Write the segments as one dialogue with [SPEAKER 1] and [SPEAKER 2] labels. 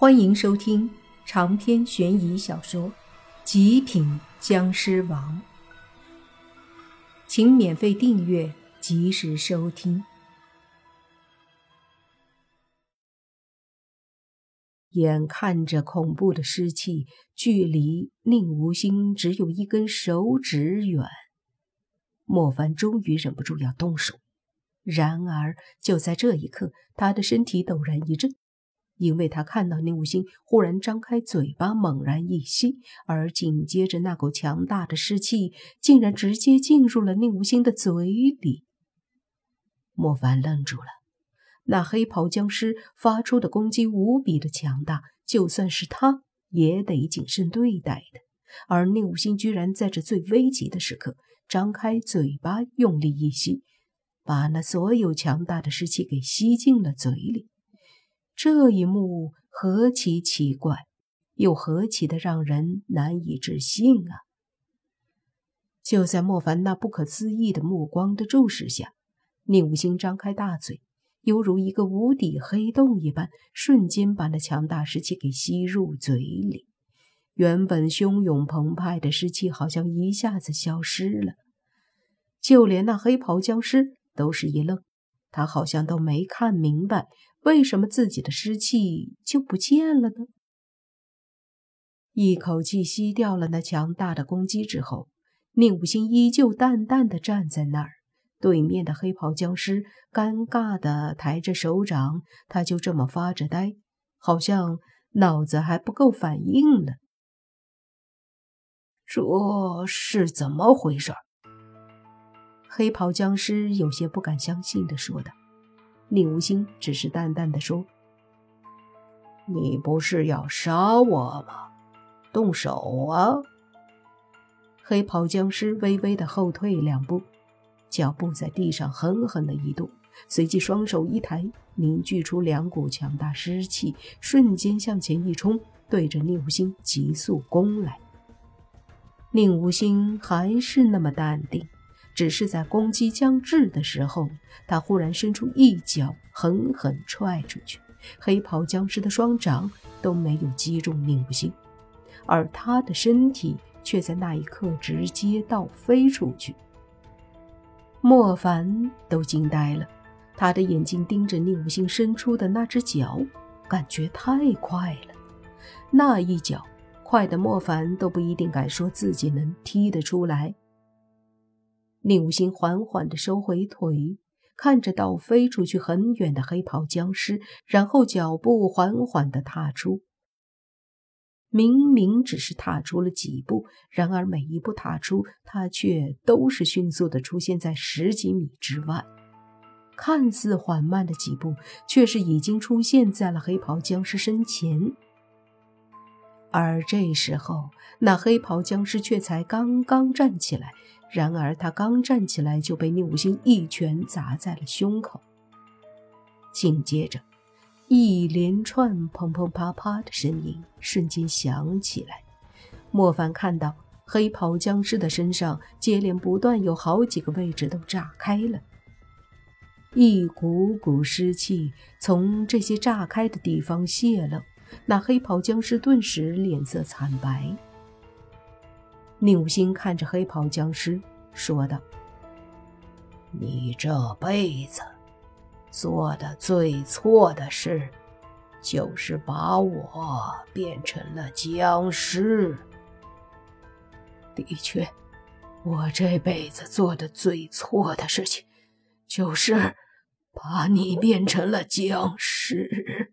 [SPEAKER 1] 欢迎收听长篇悬疑小说《极品僵尸王》，请免费订阅，及时收听。眼看着恐怖的尸气距离宁无心只有一根手指远，莫凡终于忍不住要动手。然而，就在这一刻，他的身体陡然一震。因为他看到宁武星忽然张开嘴巴，猛然一吸，而紧接着那股强大的湿气竟然直接进入了宁武星的嘴里。莫凡愣住了，那黑袍僵尸发出的攻击无比的强大，就算是他也得谨慎对待的。而宁武星居然在这最危急的时刻张开嘴巴，用力一吸，把那所有强大的湿气给吸进了嘴里。这一幕何其奇怪，又何其的让人难以置信啊！就在莫凡那不可思议的目光的注视下，宁无心张开大嘴，犹如一个无底黑洞一般，瞬间把那强大湿气给吸入嘴里。原本汹涌澎湃的湿气好像一下子消失了，就连那黑袍僵尸都是一愣，他好像都没看明白。为什么自己的湿气就不见了呢？一口气吸掉了那强大的攻击之后，宁武星依旧淡淡的站在那儿。对面的黑袍僵尸尴尬的抬着手掌，他就这么发着呆，好像脑子还不够反应呢。
[SPEAKER 2] 这是怎么回事？
[SPEAKER 1] 黑袍僵尸有些不敢相信的说道。宁无心只是淡淡的说：“
[SPEAKER 2] 你不是要杀我吗？动手啊！”
[SPEAKER 1] 黑袍僵尸微微的后退两步，脚步在地上狠狠的一跺，随即双手一抬，凝聚出两股强大湿气，瞬间向前一冲，对着宁无心急速攻来。宁无心还是那么淡定。只是在攻击将至的时候，他忽然伸出一脚，狠狠踹出去。黑袍僵尸的双掌都没有击中宁无心，而他的身体却在那一刻直接倒飞出去。莫凡都惊呆了，他的眼睛盯着宁无心伸出的那只脚，感觉太快了。那一脚快的莫凡都不一定敢说自己能踢得出来。宁无心缓缓地收回腿，看着倒飞出去很远的黑袍僵尸，然后脚步缓缓地踏出。明明只是踏出了几步，然而每一步踏出，他却都是迅速地出现在十几米之外。看似缓慢的几步，却是已经出现在了黑袍僵尸身前。而这时候，那黑袍僵尸却才刚刚站起来。然而，他刚站起来，就被宁武星一拳砸在了胸口。紧接着，一连串砰砰啪啪的声音瞬间响起来。莫凡看到黑袍僵尸的身上接连不断有好几个位置都炸开了，一股股湿气从这些炸开的地方泄露，那黑袍僵尸顿时脸色惨白。宁武星看着黑袍僵尸，说道：“
[SPEAKER 2] 你这辈子做的最错的事，就是把我变成了僵尸。的确，我这辈子做的最错的事情，就是把你变成了僵尸。”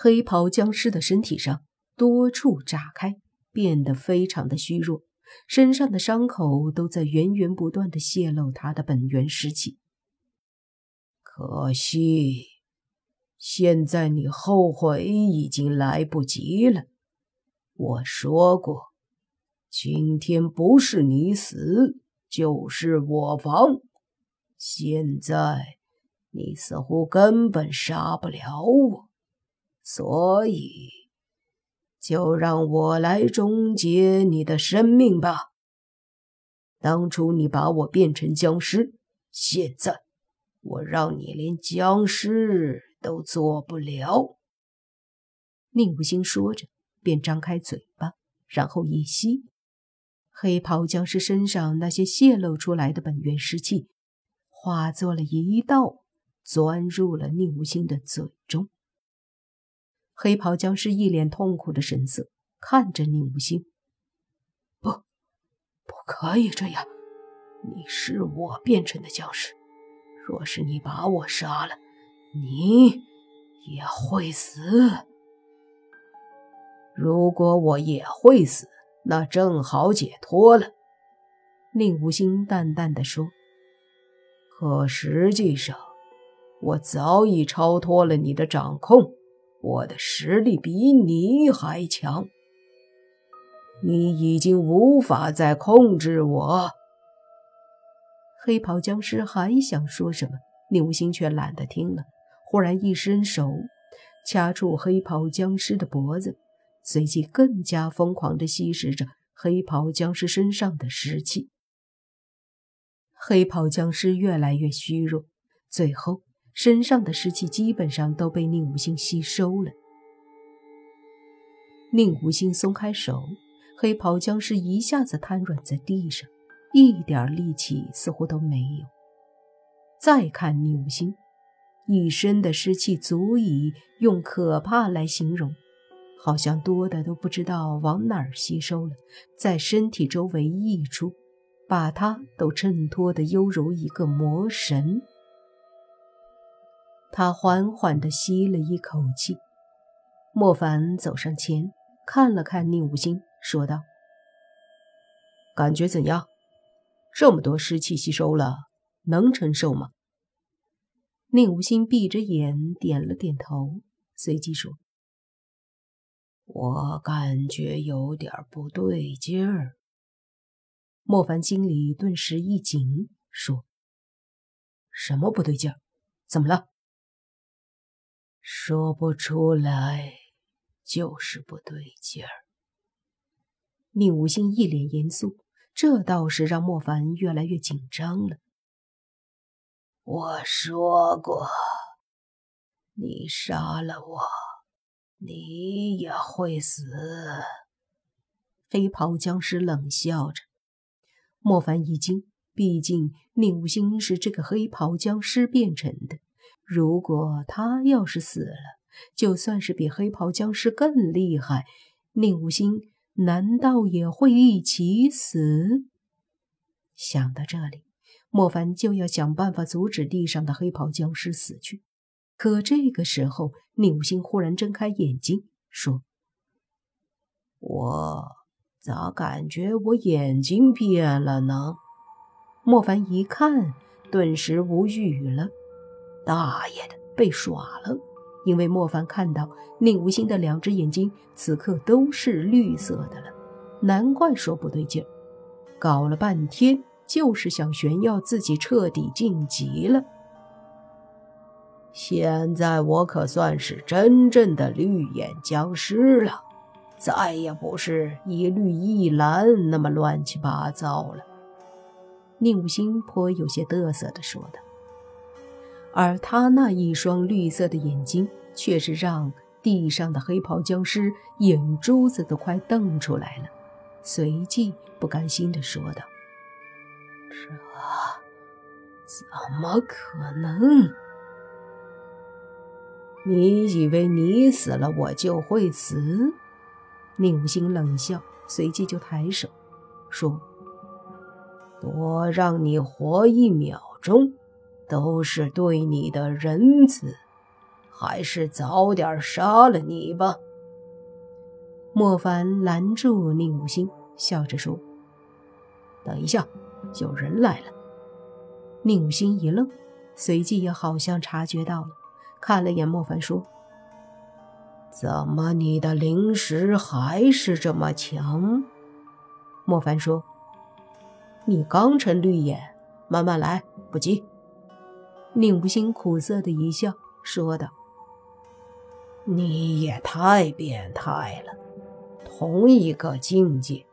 [SPEAKER 1] 黑袍僵尸的身体上多处炸开。变得非常的虚弱，身上的伤口都在源源不断的泄露他的本源尸气。
[SPEAKER 2] 可惜，现在你后悔已经来不及了。我说过，今天不是你死，就是我亡。现在你似乎根本杀不了我，所以。就让我来终结你的生命吧。当初你把我变成僵尸，现在我让你连僵尸都做不了。
[SPEAKER 1] 宁无心说着，便张开嘴巴，然后一吸，黑袍僵尸身上那些泄露出来的本源湿气，化作了一道，钻入了宁无心的嘴中。黑袍僵尸一脸痛苦的神色看着宁无心：“
[SPEAKER 2] 不，不可以这样！你是我变成的僵尸，若是你把我杀了，你也会死。如果我也会死，那正好解脱了。”
[SPEAKER 1] 宁无心淡淡的说。
[SPEAKER 2] “可实际上，我早已超脱了你的掌控。”我的实力比你还强，你已经无法再控制我。
[SPEAKER 1] 黑袍僵尸还想说什么，宁无心却懒得听了。忽然一伸手，掐住黑袍僵尸的脖子，随即更加疯狂地吸食着黑袍僵尸身上的湿气。黑袍僵尸越来越虚弱，最后。身上的湿气基本上都被宁无心吸收了。宁无心松开手，黑袍僵尸一下子瘫软在地上，一点力气似乎都没有。再看宁无心，一身的湿气足以用可怕来形容，好像多的都不知道往哪儿吸收了，在身体周围溢出，把他都衬托的犹如一个魔神。他缓缓地吸了一口气，莫凡走上前，看了看宁无心，说道：“
[SPEAKER 2] 感觉怎样？这么多湿气吸收了，能承受吗？”
[SPEAKER 1] 宁无心闭着眼点了点头，随即说：“
[SPEAKER 2] 我感觉有点不对劲儿。”
[SPEAKER 1] 莫凡心里顿时一紧，说：“
[SPEAKER 2] 什么不对劲儿？怎么了？”说不出来，就是不对劲儿。
[SPEAKER 1] 宁无心一脸严肃，这倒是让莫凡越来越紧张了。
[SPEAKER 2] 我说过，你杀了我，你也会死。
[SPEAKER 1] 黑袍僵尸冷笑着。莫凡一惊，毕竟宁无心是这个黑袍僵尸变成的。如果他要是死了，就算是比黑袍僵尸更厉害，宁无心难道也会一起死？想到这里，莫凡就要想办法阻止地上的黑袍僵尸死去。可这个时候，宁无心忽然睁开眼睛，说：“
[SPEAKER 2] 我咋感觉我眼睛变了呢？”
[SPEAKER 1] 莫凡一看，顿时无语了。大爷的，被耍了！因为莫凡看到宁无心的两只眼睛此刻都是绿色的了，难怪说不对劲儿。搞了半天就是想炫耀自己彻底晋级了。
[SPEAKER 2] 现在我可算是真正的绿眼僵尸了，再也不是一绿一蓝那么乱七八糟了。
[SPEAKER 1] 宁无心颇有些得瑟地说道。而他那一双绿色的眼睛，却是让地上的黑袍僵尸眼珠子都快瞪出来了。随即不甘心地说道：“
[SPEAKER 2] 这怎么可能？你以为你死了，我就会死？”
[SPEAKER 1] 宁无心冷笑，随即就抬手说：“
[SPEAKER 2] 多让你活一秒钟。”都是对你的仁慈，还是早点杀了你吧。
[SPEAKER 1] 莫凡拦住宁无心，笑着说：“
[SPEAKER 2] 等一下，有人来了。”
[SPEAKER 1] 宁无心一愣，随即也好像察觉到了，看了眼莫凡，说：“
[SPEAKER 2] 怎么你的灵识还是这么强？”
[SPEAKER 1] 莫凡说：“你刚成绿眼，慢慢来，不急。”宁无心苦涩的一笑，说道：“
[SPEAKER 2] 你也太变态了！同一个境界，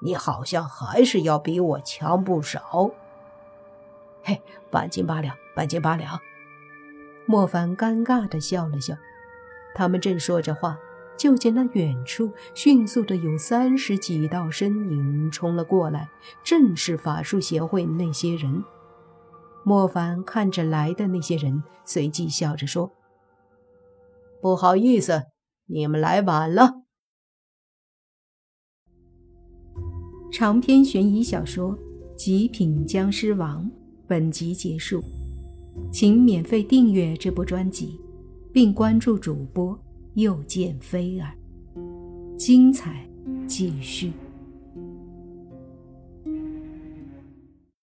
[SPEAKER 2] 你好像还是要比我强不少。”嘿，半斤八两，半斤八两。
[SPEAKER 1] 莫凡尴尬的笑了笑。他们正说着话，就见那远处迅速的有三十几道身影冲了过来，正是法术协会那些人。莫凡看着来的那些人，随即笑着说：“
[SPEAKER 2] 不好意思，你们来晚了。”
[SPEAKER 3] 长篇悬疑小说《极品僵尸王》本集结束，请免费订阅这部专辑，并关注主播又见菲儿，精彩继续。